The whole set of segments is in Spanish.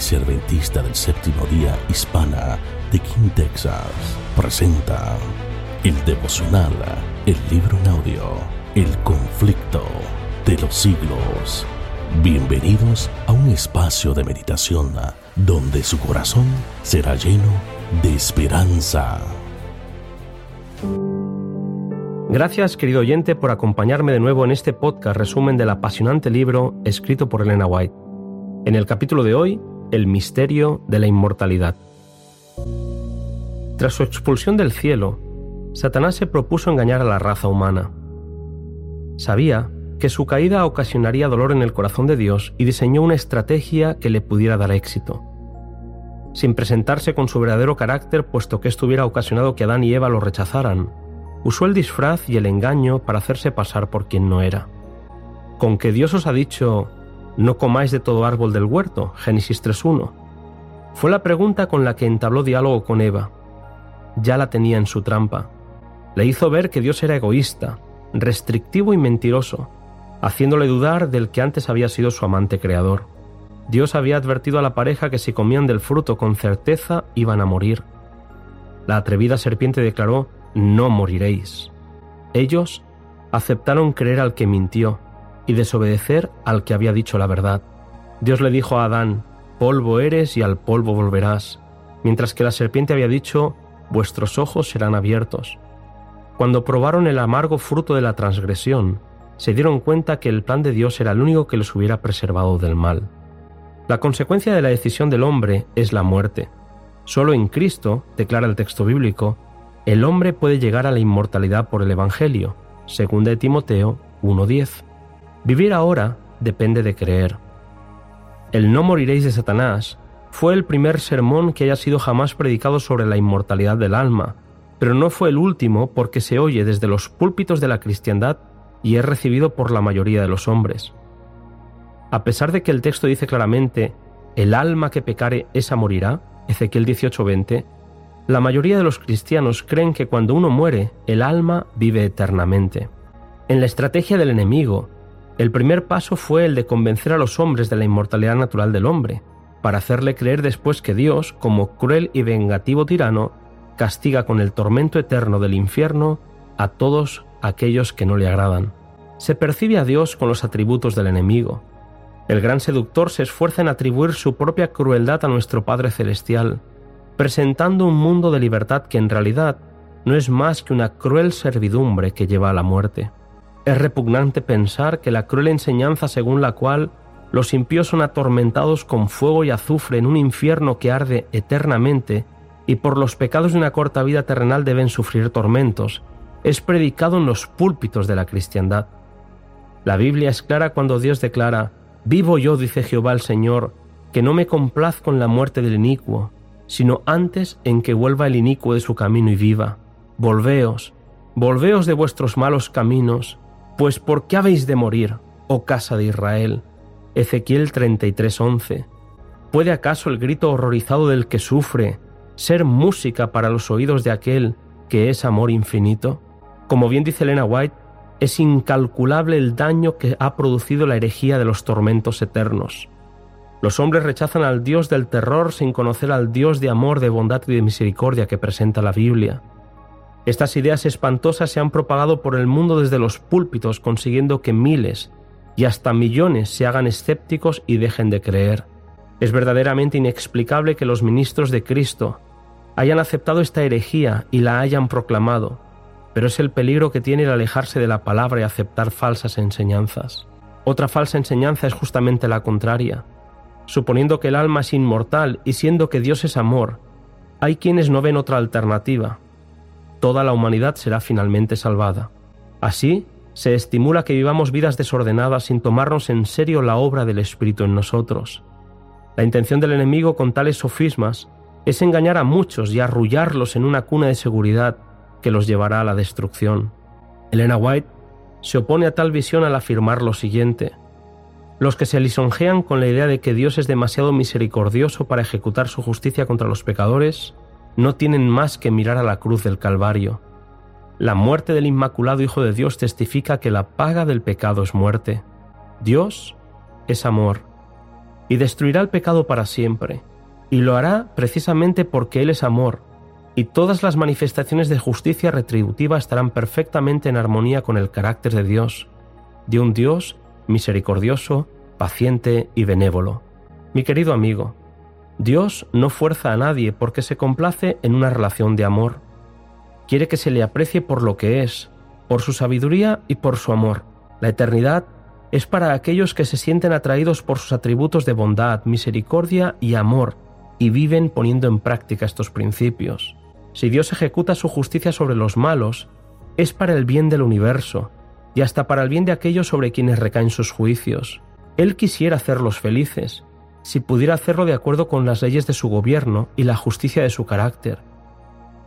Iglesia del Séptimo Día Hispana de King, Texas, presenta el devocional, el libro en audio, El conflicto de los siglos. Bienvenidos a un espacio de meditación donde su corazón será lleno de esperanza. Gracias, querido oyente, por acompañarme de nuevo en este podcast resumen del apasionante libro escrito por Elena White. En el capítulo de hoy, el misterio de la inmortalidad. Tras su expulsión del cielo, Satanás se propuso engañar a la raza humana. Sabía que su caída ocasionaría dolor en el corazón de Dios y diseñó una estrategia que le pudiera dar éxito. Sin presentarse con su verdadero carácter, puesto que esto hubiera ocasionado que Adán y Eva lo rechazaran, usó el disfraz y el engaño para hacerse pasar por quien no era. Con que Dios os ha dicho, no comáis de todo árbol del huerto, Génesis 3.1. Fue la pregunta con la que entabló diálogo con Eva. Ya la tenía en su trampa. Le hizo ver que Dios era egoísta, restrictivo y mentiroso, haciéndole dudar del que antes había sido su amante creador. Dios había advertido a la pareja que si comían del fruto con certeza iban a morir. La atrevida serpiente declaró, no moriréis. Ellos aceptaron creer al que mintió y desobedecer al que había dicho la verdad. Dios le dijo a Adán, polvo eres y al polvo volverás, mientras que la serpiente había dicho, vuestros ojos serán abiertos. Cuando probaron el amargo fruto de la transgresión, se dieron cuenta que el plan de Dios era el único que les hubiera preservado del mal. La consecuencia de la decisión del hombre es la muerte. Solo en Cristo, declara el texto bíblico, el hombre puede llegar a la inmortalidad por el Evangelio, según de Timoteo 1.10. Vivir ahora depende de creer. El no moriréis de Satanás fue el primer sermón que haya sido jamás predicado sobre la inmortalidad del alma, pero no fue el último porque se oye desde los púlpitos de la cristiandad y es recibido por la mayoría de los hombres. A pesar de que el texto dice claramente, el alma que pecare, esa morirá, Ezequiel 18:20, la mayoría de los cristianos creen que cuando uno muere, el alma vive eternamente. En la estrategia del enemigo, el primer paso fue el de convencer a los hombres de la inmortalidad natural del hombre, para hacerle creer después que Dios, como cruel y vengativo tirano, castiga con el tormento eterno del infierno a todos aquellos que no le agradan. Se percibe a Dios con los atributos del enemigo. El gran seductor se esfuerza en atribuir su propia crueldad a nuestro Padre Celestial, presentando un mundo de libertad que en realidad no es más que una cruel servidumbre que lleva a la muerte. Es repugnante pensar que la cruel enseñanza según la cual los impíos son atormentados con fuego y azufre en un infierno que arde eternamente y por los pecados de una corta vida terrenal deben sufrir tormentos, es predicado en los púlpitos de la cristiandad. La Biblia es clara cuando Dios declara, Vivo yo, dice Jehová el Señor, que no me complazco en la muerte del inicuo, sino antes en que vuelva el inicuo de su camino y viva. Volveos, volveos de vuestros malos caminos, pues ¿por qué habéis de morir, oh casa de Israel? Ezequiel 33:11. ¿Puede acaso el grito horrorizado del que sufre ser música para los oídos de aquel que es amor infinito? Como bien dice Elena White, es incalculable el daño que ha producido la herejía de los tormentos eternos. Los hombres rechazan al Dios del terror sin conocer al Dios de amor, de bondad y de misericordia que presenta la Biblia. Estas ideas espantosas se han propagado por el mundo desde los púlpitos, consiguiendo que miles y hasta millones se hagan escépticos y dejen de creer. Es verdaderamente inexplicable que los ministros de Cristo hayan aceptado esta herejía y la hayan proclamado, pero es el peligro que tiene el alejarse de la palabra y aceptar falsas enseñanzas. Otra falsa enseñanza es justamente la contraria. Suponiendo que el alma es inmortal y siendo que Dios es amor, hay quienes no ven otra alternativa, toda la humanidad será finalmente salvada. Así, se estimula que vivamos vidas desordenadas sin tomarnos en serio la obra del Espíritu en nosotros. La intención del enemigo con tales sofismas es engañar a muchos y arrullarlos en una cuna de seguridad que los llevará a la destrucción. Elena White se opone a tal visión al afirmar lo siguiente. Los que se lisonjean con la idea de que Dios es demasiado misericordioso para ejecutar su justicia contra los pecadores, no tienen más que mirar a la cruz del Calvario. La muerte del Inmaculado Hijo de Dios testifica que la paga del pecado es muerte. Dios es amor. y destruirá el pecado para siempre, y lo hará precisamente porque Él es amor, y todas las manifestaciones de justicia retributiva estarán perfectamente en armonía con el carácter de Dios, de un Dios misericordioso, paciente y benévolo. Mi querido amigo, Dios no fuerza a nadie porque se complace en una relación de amor. Quiere que se le aprecie por lo que es, por su sabiduría y por su amor. La eternidad es para aquellos que se sienten atraídos por sus atributos de bondad, misericordia y amor, y viven poniendo en práctica estos principios. Si Dios ejecuta su justicia sobre los malos, es para el bien del universo, y hasta para el bien de aquellos sobre quienes recaen sus juicios. Él quisiera hacerlos felices, si pudiera hacerlo de acuerdo con las leyes de su gobierno y la justicia de su carácter.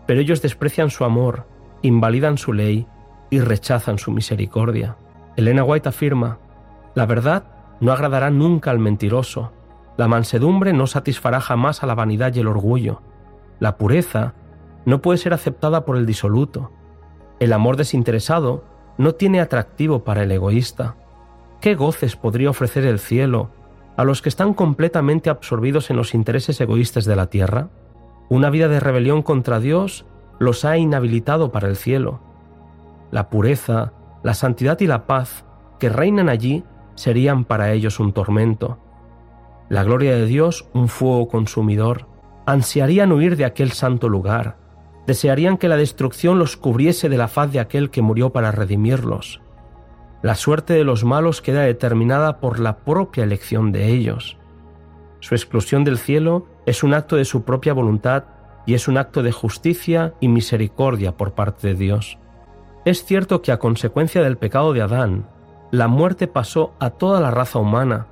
Pero ellos desprecian su amor, invalidan su ley y rechazan su misericordia. Elena White afirma, la verdad no agradará nunca al mentiroso, la mansedumbre no satisfará jamás a la vanidad y el orgullo, la pureza no puede ser aceptada por el disoluto, el amor desinteresado no tiene atractivo para el egoísta. ¿Qué goces podría ofrecer el cielo a los que están completamente absorbidos en los intereses egoístas de la tierra? Una vida de rebelión contra Dios los ha inhabilitado para el cielo. La pureza, la santidad y la paz que reinan allí serían para ellos un tormento. La gloria de Dios un fuego consumidor. Ansiarían huir de aquel santo lugar. Desearían que la destrucción los cubriese de la faz de aquel que murió para redimirlos. La suerte de los malos queda determinada por la propia elección de ellos. Su exclusión del cielo es un acto de su propia voluntad y es un acto de justicia y misericordia por parte de Dios. Es cierto que a consecuencia del pecado de Adán, la muerte pasó a toda la raza humana,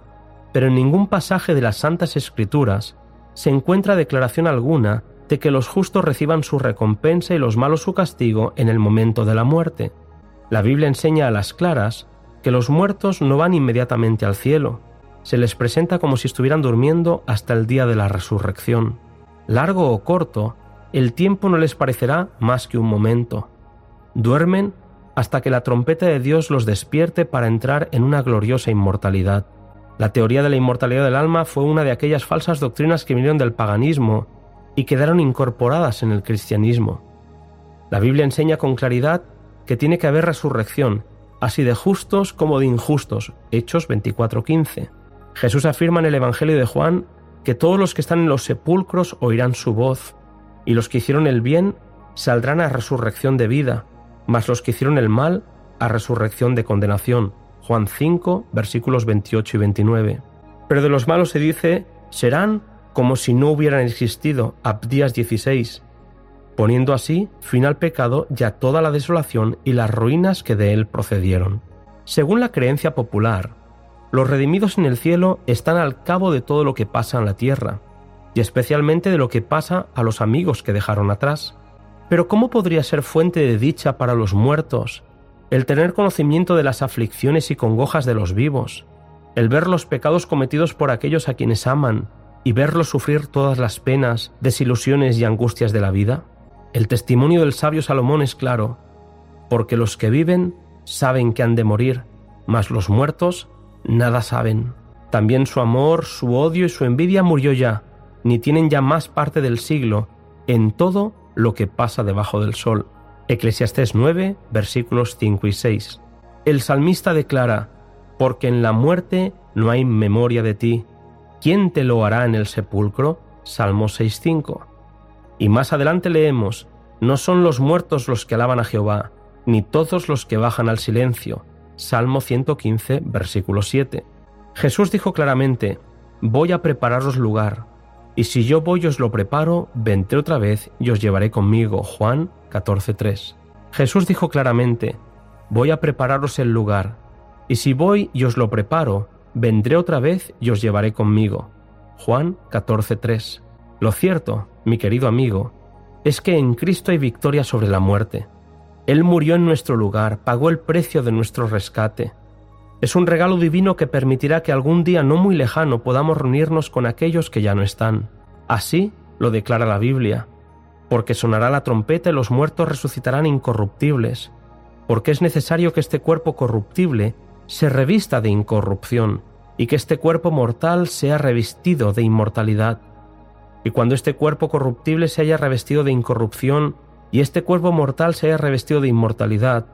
pero en ningún pasaje de las Santas Escrituras se encuentra declaración alguna de que los justos reciban su recompensa y los malos su castigo en el momento de la muerte. La Biblia enseña a las claras que los muertos no van inmediatamente al cielo, se les presenta como si estuvieran durmiendo hasta el día de la resurrección. Largo o corto, el tiempo no les parecerá más que un momento. Duermen hasta que la trompeta de Dios los despierte para entrar en una gloriosa inmortalidad. La teoría de la inmortalidad del alma fue una de aquellas falsas doctrinas que vinieron del paganismo y quedaron incorporadas en el cristianismo. La Biblia enseña con claridad que tiene que haber resurrección, así de justos como de injustos. Hechos 24:15. Jesús afirma en el Evangelio de Juan que todos los que están en los sepulcros oirán su voz, y los que hicieron el bien saldrán a resurrección de vida, mas los que hicieron el mal a resurrección de condenación. Juan 5, versículos 28 y 29. Pero de los malos se dice, serán como si no hubieran existido. Abdías 16. Poniendo así fin al pecado y a toda la desolación y las ruinas que de él procedieron. Según la creencia popular, los redimidos en el cielo están al cabo de todo lo que pasa en la tierra, y especialmente de lo que pasa a los amigos que dejaron atrás. Pero ¿cómo podría ser fuente de dicha para los muertos el tener conocimiento de las aflicciones y congojas de los vivos, el ver los pecados cometidos por aquellos a quienes aman y verlos sufrir todas las penas, desilusiones y angustias de la vida? El testimonio del sabio Salomón es claro, porque los que viven saben que han de morir, mas los muertos nada saben. También su amor, su odio y su envidia murió ya, ni tienen ya más parte del siglo, en todo lo que pasa debajo del sol. Eclesiastés 9, versículos 5 y 6. El salmista declara, porque en la muerte no hay memoria de ti. ¿Quién te lo hará en el sepulcro? Salmo 6.5. Y más adelante leemos, no son los muertos los que alaban a Jehová, ni todos los que bajan al silencio. Salmo 115, versículo 7. Jesús dijo claramente, voy a prepararos lugar, y si yo voy y os lo preparo, vendré otra vez y os llevaré conmigo. Juan 14.3. Jesús dijo claramente, voy a prepararos el lugar, y si voy y os lo preparo, vendré otra vez y os llevaré conmigo. Juan 14.3. Lo cierto, mi querido amigo, es que en Cristo hay victoria sobre la muerte. Él murió en nuestro lugar, pagó el precio de nuestro rescate. Es un regalo divino que permitirá que algún día no muy lejano podamos reunirnos con aquellos que ya no están. Así lo declara la Biblia, porque sonará la trompeta y los muertos resucitarán incorruptibles, porque es necesario que este cuerpo corruptible se revista de incorrupción, y que este cuerpo mortal sea revestido de inmortalidad. Y cuando este cuerpo corruptible se haya revestido de incorrupción y este cuerpo mortal se haya revestido de inmortalidad,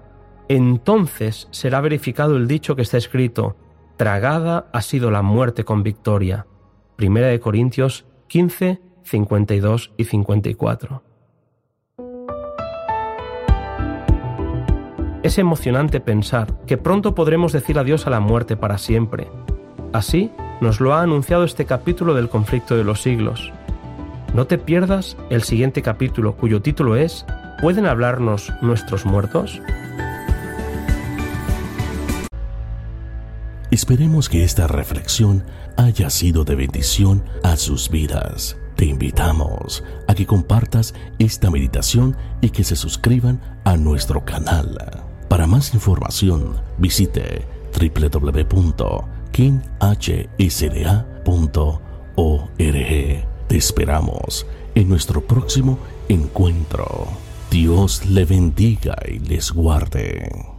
entonces será verificado el dicho que está escrito, tragada ha sido la muerte con victoria. Primera de Corintios 15, 52 y 54. Es emocionante pensar que pronto podremos decir adiós a la muerte para siempre. Así nos lo ha anunciado este capítulo del conflicto de los siglos. No te pierdas el siguiente capítulo cuyo título es ¿Pueden hablarnos nuestros muertos? Esperemos que esta reflexión haya sido de bendición a sus vidas. Te invitamos a que compartas esta meditación y que se suscriban a nuestro canal. Para más información, visite www.kinhsda.org. Te esperamos en nuestro próximo encuentro. Dios le bendiga y les guarde.